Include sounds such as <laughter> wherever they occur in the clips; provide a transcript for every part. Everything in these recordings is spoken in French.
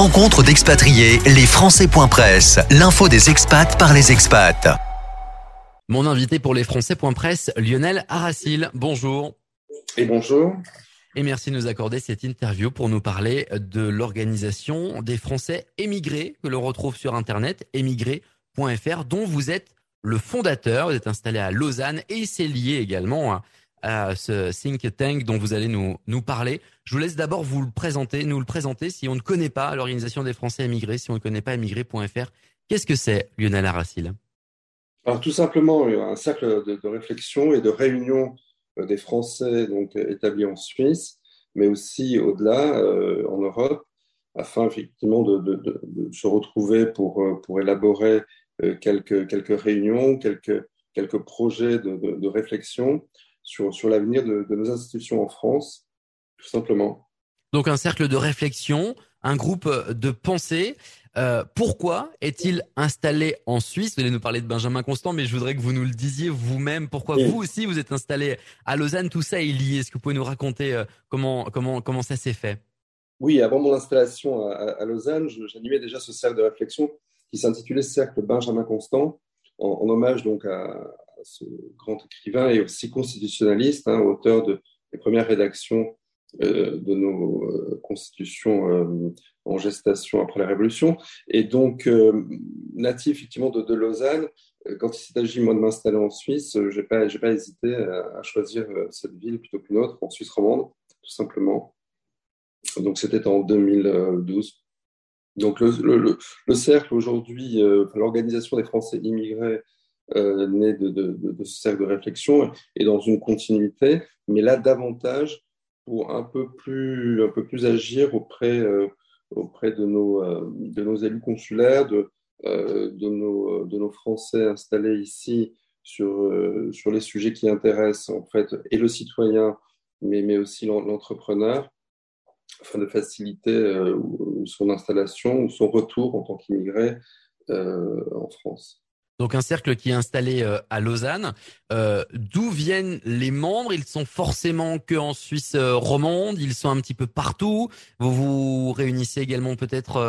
Rencontre d'expatriés, les Français.press, l'info des expats par les expats. Mon invité pour les Français.press, Lionel Aracil. Bonjour. Et bonjour. Et merci de nous accorder cette interview pour nous parler de l'organisation des Français émigrés que l'on retrouve sur Internet, émigrés.fr, dont vous êtes le fondateur. Vous êtes installé à Lausanne et c'est lié également à ce think tank dont vous allez nous, nous parler. Je vous laisse d'abord vous le présenter, nous le présenter si on ne connaît pas l'organisation des Français émigrés, si on ne connaît pas émigré.fr. Qu'est-ce que c'est, Lionel Aracil Alors tout simplement un cercle de, réflexion et de réunion euh, des Français donc établis en Suisse, mais aussi au-delà euh, en Europe, afin effectivement de, se retrouver pour, euh, pour élaborer quelques, quelques réunions, quelques, quelques projets de, réflexion sur, sur l'avenir de, nos institutions en France, tout simplement. Donc un cercle de réflexion, un groupe de pensée. Euh, pourquoi est-il installé en Suisse? Vous allez nous parler de Benjamin Constant, mais je voudrais que vous nous le disiez vous-même. Pourquoi vous aussi vous êtes installé à Lausanne? Tout ça est lié. Est-ce que vous pouvez nous raconter euh, comment, comment, comment ça s'est fait? Oui, avant mon installation à, Lausanne, j'animais déjà ce cercle de réflexion qui s'intitulait Cercle Benjamin Constant, en, hommage donc à, ce grand écrivain et aussi constitutionnaliste, hein, auteur de, des premières rédactions euh, de nos euh, constitutions euh, en gestation après la Révolution. Et donc, natif effectivement de, Lausanne, quand il agi moi de m'installer en Suisse, je n'ai pas, pas hésité à, choisir cette ville plutôt qu'une autre, en Suisse romande, tout simplement. Donc, c'était en 2012. Donc, le cercle aujourd'hui, l'organisation des Français immigrés euh, né de, ce cercle de réflexion et dans une continuité, mais là davantage pour un peu plus, un peu plus agir auprès, euh, auprès de, nos, euh, de nos élus consulaires, de, de, nos, de nos Français installés ici sur, sur les sujets qui intéressent en fait et le citoyen, mais, mais aussi l'entrepreneur, afin de faciliter son installation ou son retour en tant qu'immigré en France. Donc un cercle qui est installé euh, à Lausanne. Euh, d'où viennent les membres? Ils sont forcément que en Suisse euh, romande. Ils sont un petit peu partout. Vous vous réunissez également peut-être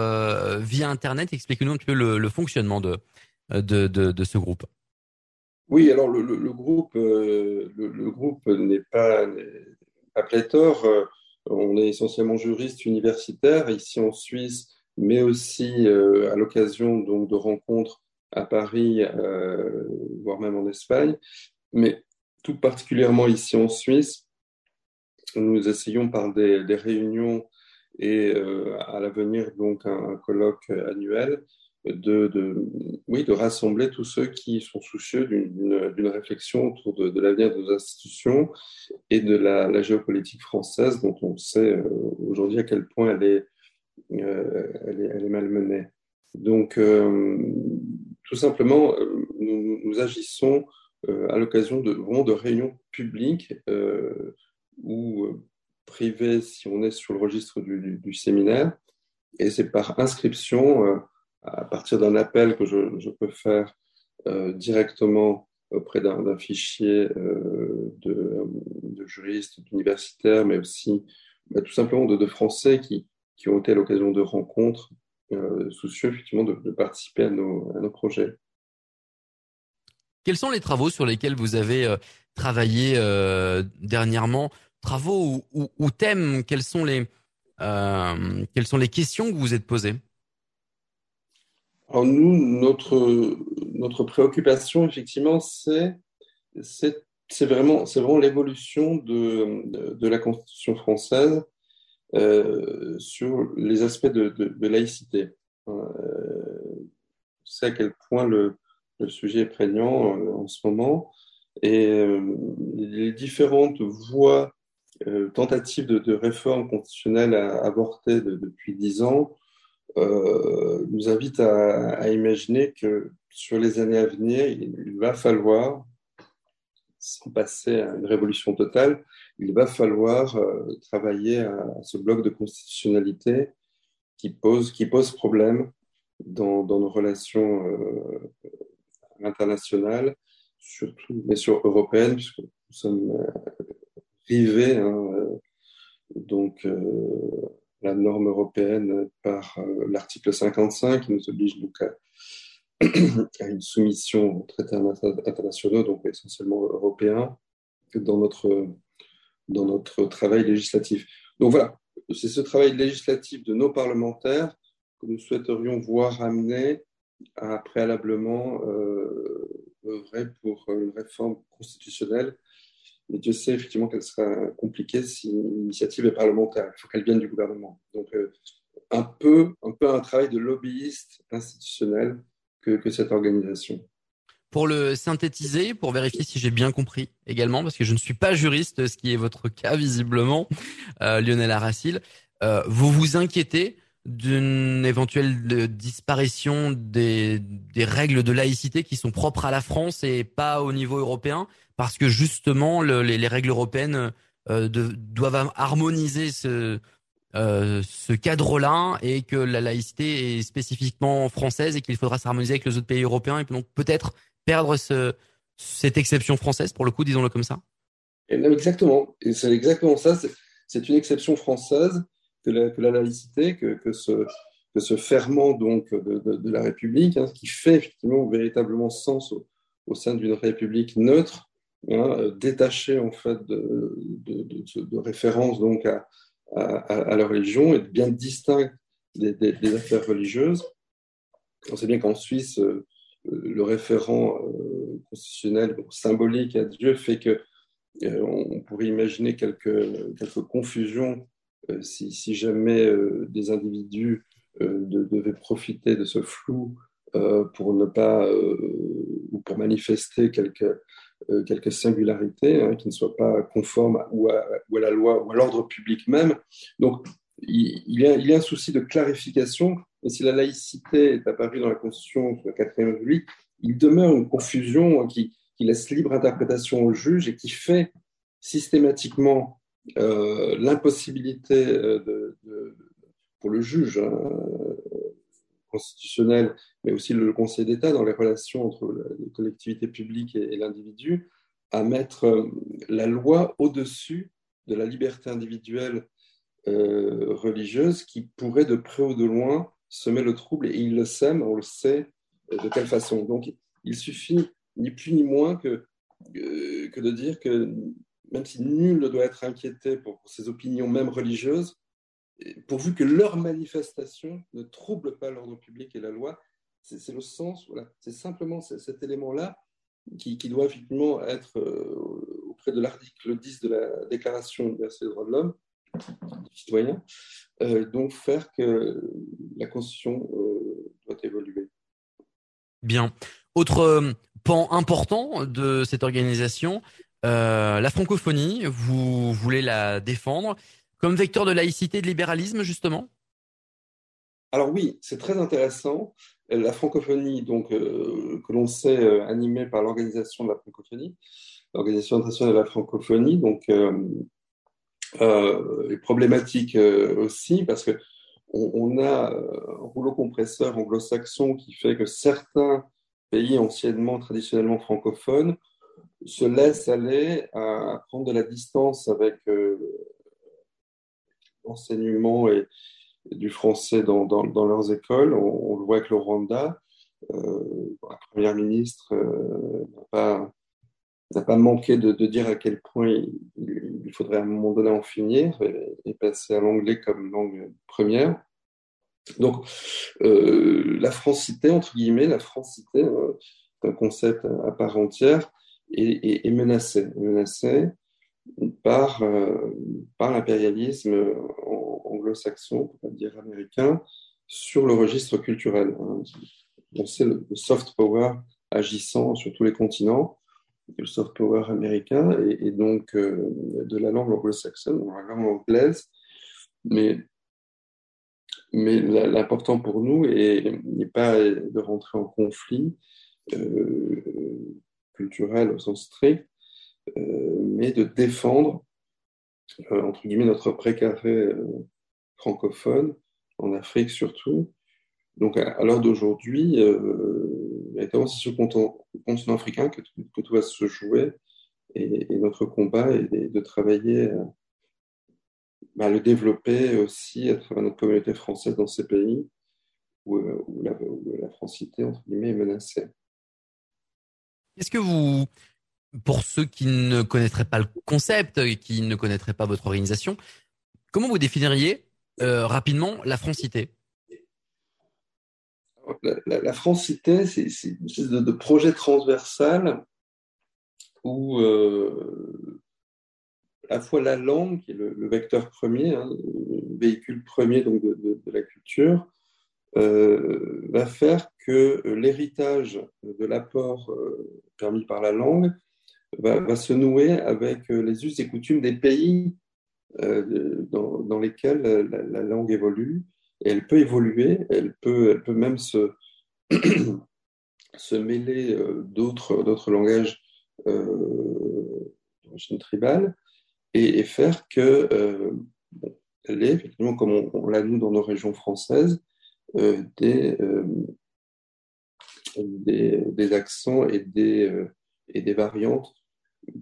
via Internet. Expliquez-nous un petit peu le, fonctionnement de, de, ce groupe. Oui, alors le, groupe, le, groupe n'est pas, pas pléthore. On est essentiellement juriste universitaire ici en Suisse, mais aussi à l'occasion donc de rencontres à Paris, euh, voire même en Espagne, mais tout particulièrement ici en Suisse, nous essayons par des, réunions et euh, à l'avenir donc un, colloque annuel de, de, oui, de rassembler tous ceux qui sont soucieux d'une réflexion autour de, l'avenir de nos institutions et de la, géopolitique française dont on sait euh, aujourd'hui à quel point elle est, elle est, elle est malmenée. Donc, tout simplement, euh, nous, agissons euh, à l'occasion de, vraiment de réunions publiques euh, ou privées si on est sur le registre du, séminaire. Et c'est par inscription, à partir d'un appel que je, peux faire directement auprès d'un fichier de, juristes, d'universitaires, mais aussi bah, tout simplement de, Français qui, qui, ont été à l'occasion de rencontres soucieux effectivement de, participer à nos, projets. Quels sont les travaux sur lesquels vous avez euh, travaillé euh, dernièrement? Travaux ou, thèmes? Quelles sont les quelles sont les questions que vous vous êtes posées? Alors nous, notre notre préoccupation effectivement, c'est c'est vraiment c'est vraiment l'évolution de, de la Constitution française euh, sur les aspects de, laïcité. Euh, sait à quel point le, sujet est prégnant euh, en ce moment et les différentes voies, tentatives de, réforme constitutionnelle avortées depuis dix ans euh, nous invitent à, imaginer que sur les années à venir, il va falloir sans passer à une révolution totale, il va falloir euh, travailler à, ce bloc de constitutionnalité qui pose, problème dans, dans nos relations euh, internationales, surtout, mais sur européennes, puisque nous sommes euh, rivés hein, donc, la norme européenne par l'article 55 qui nous oblige donc à, une soumission aux traités internationaux, donc essentiellement européens, dans notre, dans notre travail législatif. Donc voilà, c'est ce travail législatif de nos parlementaires que nous souhaiterions voir amener à préalablement euh, œuvrer pour une réforme constitutionnelle. Mais Dieu sait effectivement qu'elle sera compliquée si l'initiative est parlementaire. Il faut qu'elle vienne du gouvernement. Donc, euh, un, peu, un peu un travail de lobbyiste institutionnel que, cette organisation. Pour le synthétiser, pour vérifier si j'ai bien compris également, parce que je ne suis pas juriste, ce qui est votre cas visiblement, euh, Lionel Aracil, euh, vous vous inquiétez d'une éventuelle disparition des, règles de laïcité qui sont propres à la France et pas au niveau européen, parce que justement le, les, les, règles européennes euh, doivent harmoniser ce, euh, ce cadre-là et que la laïcité est spécifiquement française et qu'il faudra s'harmoniser avec les autres pays européens et donc peut-être perdre ce, cette exception française pour le coup, disons-le comme ça. Exactement, c'est exactement ça. C'est une exception française que la, laïcité, que, ce, ferment donc de, la République, hein, qui fait effectivement véritablement sens au, sein d'une République neutre, hein, détachée en fait de, de, référence donc à, à, à, la religion et bien distincte des, affaires religieuses. On sait bien qu'en Suisse, euh, le référent euh, constitutionnel symbolique à Dieu fait que euh, on pourrait imaginer quelques, confusions euh, si, jamais euh, des individus euh, de, devaient profiter de ce flou pour ne pas ou pour manifester quelques, quelques singularités hein, qui ne soient pas conformes ou, à, la loi ou à l'ordre public même. Donc, il, y a, un souci de clarification. Et si la laïcité est apparue dans la Constitution de la 4ème République, il demeure une confusion qui, qui, laisse libre interprétation au juge et qui fait systématiquement euh, l'impossibilité euh, pour le juge hein, constitutionnel, mais aussi le Conseil d'État dans les relations entre les collectivités publiques et, l'individu, à mettre euh, la loi au-dessus de la liberté individuelle euh, religieuse qui pourrait de près ou de loin semer le trouble, et il le sème, on le sait de quelle façon. Donc il suffit ni plus ni moins que, euh, que de dire que même si nul ne doit être inquiété pour, ses opinions, même religieuses, pourvu que leur manifestation ne trouble pas l'ordre public et la loi. C'est le sens, voilà. c'est simplement cet élément-là qui, doit effectivement être euh, auprès de l'article 10 de la Déclaration universelle des droits de l'homme, du citoyen, euh, donc faire que la Constitution euh, doit évoluer. Bien. Autre pan important de cette organisation, la francophonie, vous voulez la défendre comme vecteur de laïcité et de libéralisme, justement? Alors oui, c'est très intéressant. La francophonie, donc, euh, que l'on sait euh, animée par l'organisation de la francophonie, l'organisation internationale de la francophonie, donc euh, euh est problématique aussi parce que on, on a un rouleau compresseur anglo-saxon qui fait que certains pays anciennement, traditionnellement francophones, se laissent aller à, prendre de la distance avec l'enseignement et, du français dans, leurs écoles. On, le voit avec le Rwanda. Euh, la première ministre euh, n'a pas, manqué de, dire à quel point il, faudrait à un moment donné en finir et, passer à l'anglais comme langue première. Donc, euh, la francité, entre guillemets, la francité, euh, c'est un concept à part entière est, est, menacé, est menacé par, euh, par l'impérialisme anglo-saxon, pour pas dire américain, sur le registre culturel. Hein. On sait le, soft power agissant sur tous les continents, le soft power américain et, donc euh, de la langue anglo-saxonne, la langue anglaise, mais mais l'important pour nous n'est pas de rentrer en conflit, euh, culturel au sens strict, mais de défendre, euh, entre guillemets, notre précaré euh, francophone, en Afrique surtout. Donc, à, à l'heure d'aujourd'hui, c'est sur le continent, africain que, tout va se jouer. Et, notre combat est de, travailler bah, le développer aussi à travers notre communauté française dans ces pays où, la, francité, entre guillemets, est menacée. Est-ce que vous, pour ceux qui ne connaîtraient pas le concept et qui ne connaîtraient pas votre organisation, comment vous définiriez euh, rapidement la francité? La, la, la, francité, c'est une espèce de, projet transversal où euh, à la fois la langue, qui est le, vecteur premier, hein, le véhicule premier donc de, la culture, euh, va faire que l'héritage de l'apport permis par la langue va, se nouer avec les us et coutumes des pays euh, dans, lesquels la, la, langue évolue. Et elle peut évoluer, elle peut, elle peut même se, <clears throat> se mêler euh, d'autres langages euh, d'origine tribale et, faire que euh, comme on, on l'a nous dans nos régions françaises, euh, des, euh, des, accents et des, euh, et des variantes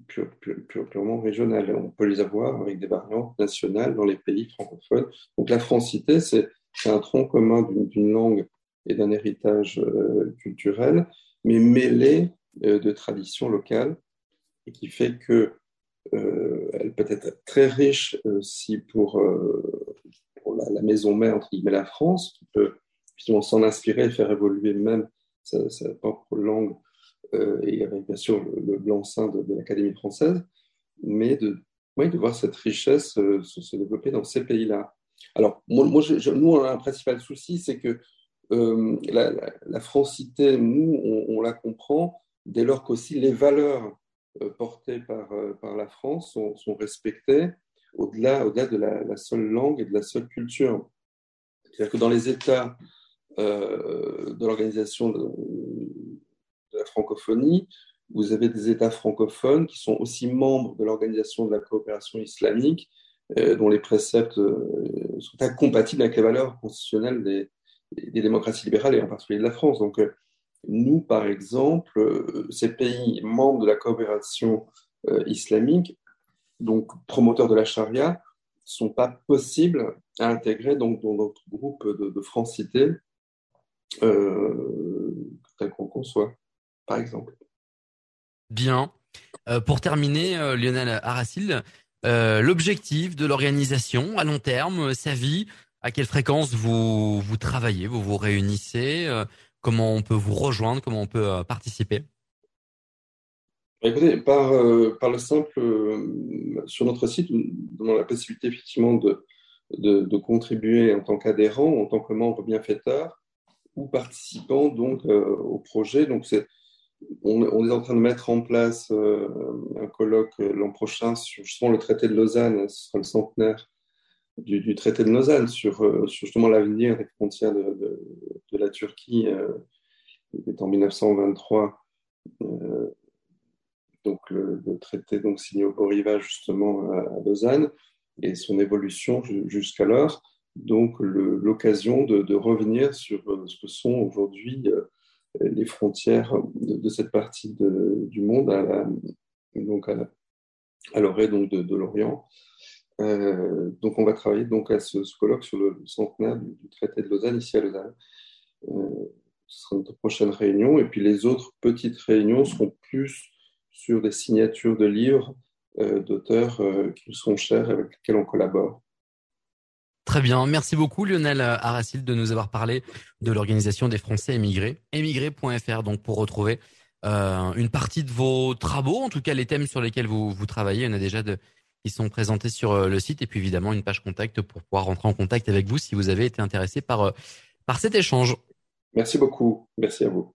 pure, pure, purement régionales. On peut les avoir avec des variantes nationales dans les pays francophones. Donc la francité, c'est un tronc commun d'une langue et d'un héritage euh, culturel, mais mêlé euh, de traditions locales, et qui fait que euh, elle peut être très riche si pour, la, maison mère, entre guillemets, la France, qui peut s'en inspirer et faire évoluer même sa propre langue euh, et avec bien sûr le, blanc-seing de, l'Académie française, mais de, voir cette richesse euh, se, développer dans ces pays-là. Alors, moi, nous, on a un principal souci, c'est que euh, la, francité, nous, on, la comprend dès lors qu'aussi les valeurs portées par, la France sont, respectées au-delà au, de la, seule langue et de la seule culture. C'est-à-dire que dans les États de l'organisation de, la francophonie, vous avez des États francophones qui sont aussi membres de l'Organisation de la coopération islamique, euh, dont les préceptes euh, sont incompatibles avec les valeurs constitutionnelles des, démocraties libérales et en particulier de la France. Donc, euh, nous, par exemple, ces pays membres de la coopération islamique, donc promoteurs de la charia, sont pas possibles à intégrer donc dans notre groupe de, de francité tel qu'on conçoit par exemple. Bien. Euh, pour terminer, euh, Lionel Aracil, euh, l'objectif de l'organisation à long terme, sa vie, à quelle fréquence vous, vous travaillez, vous vous réunissez, comment on peut vous rejoindre, comment on peut participer? Écoutez, par, par le simple, sur notre site, nous avons la possibilité effectivement de, de, de contribuer en tant qu'adhérent, en tant que membre bienfaiteur ou participant donc au projet. Donc c'est on, est en train de mettre en place euh, un colloque euh, l'an prochain sur justement le traité de Lausanne, ce sera le centenaire du, traité de Lausanne, sur, euh, sur justement l'avenir des frontières de, la Turquie, qui est en 1923. Euh, donc le, traité donc signé au Beau justement à, Lausanne et son évolution jusqu'alors. Donc l'occasion de, revenir sur ce que sont aujourd'hui les frontières de, cette partie du monde à donc à, l'orée donc de, l'Orient. Euh, donc on va travailler donc à ce, colloque sur le centenaire du, traité de Lausanne ici à Lausanne. Euh, ce sera notre prochaine réunion et puis les autres petites réunions seront plus sur des signatures de livres euh, d'auteurs qui nous sont chers avec lesquels on collabore. Très bien. Merci beaucoup, Lionel Aracil, de nous avoir parlé de l'organisation des Français émigrés, émigrés.fr, donc pour retrouver euh, une partie de vos travaux, en tout cas les thèmes sur lesquels vous, vous travaillez. Il y en a déjà de, qui sont présentés sur euh, le site et puis évidemment une page contact pour pouvoir rentrer en contact avec vous si vous avez été intéressé par, euh, par cet échange. Merci beaucoup. Merci à vous.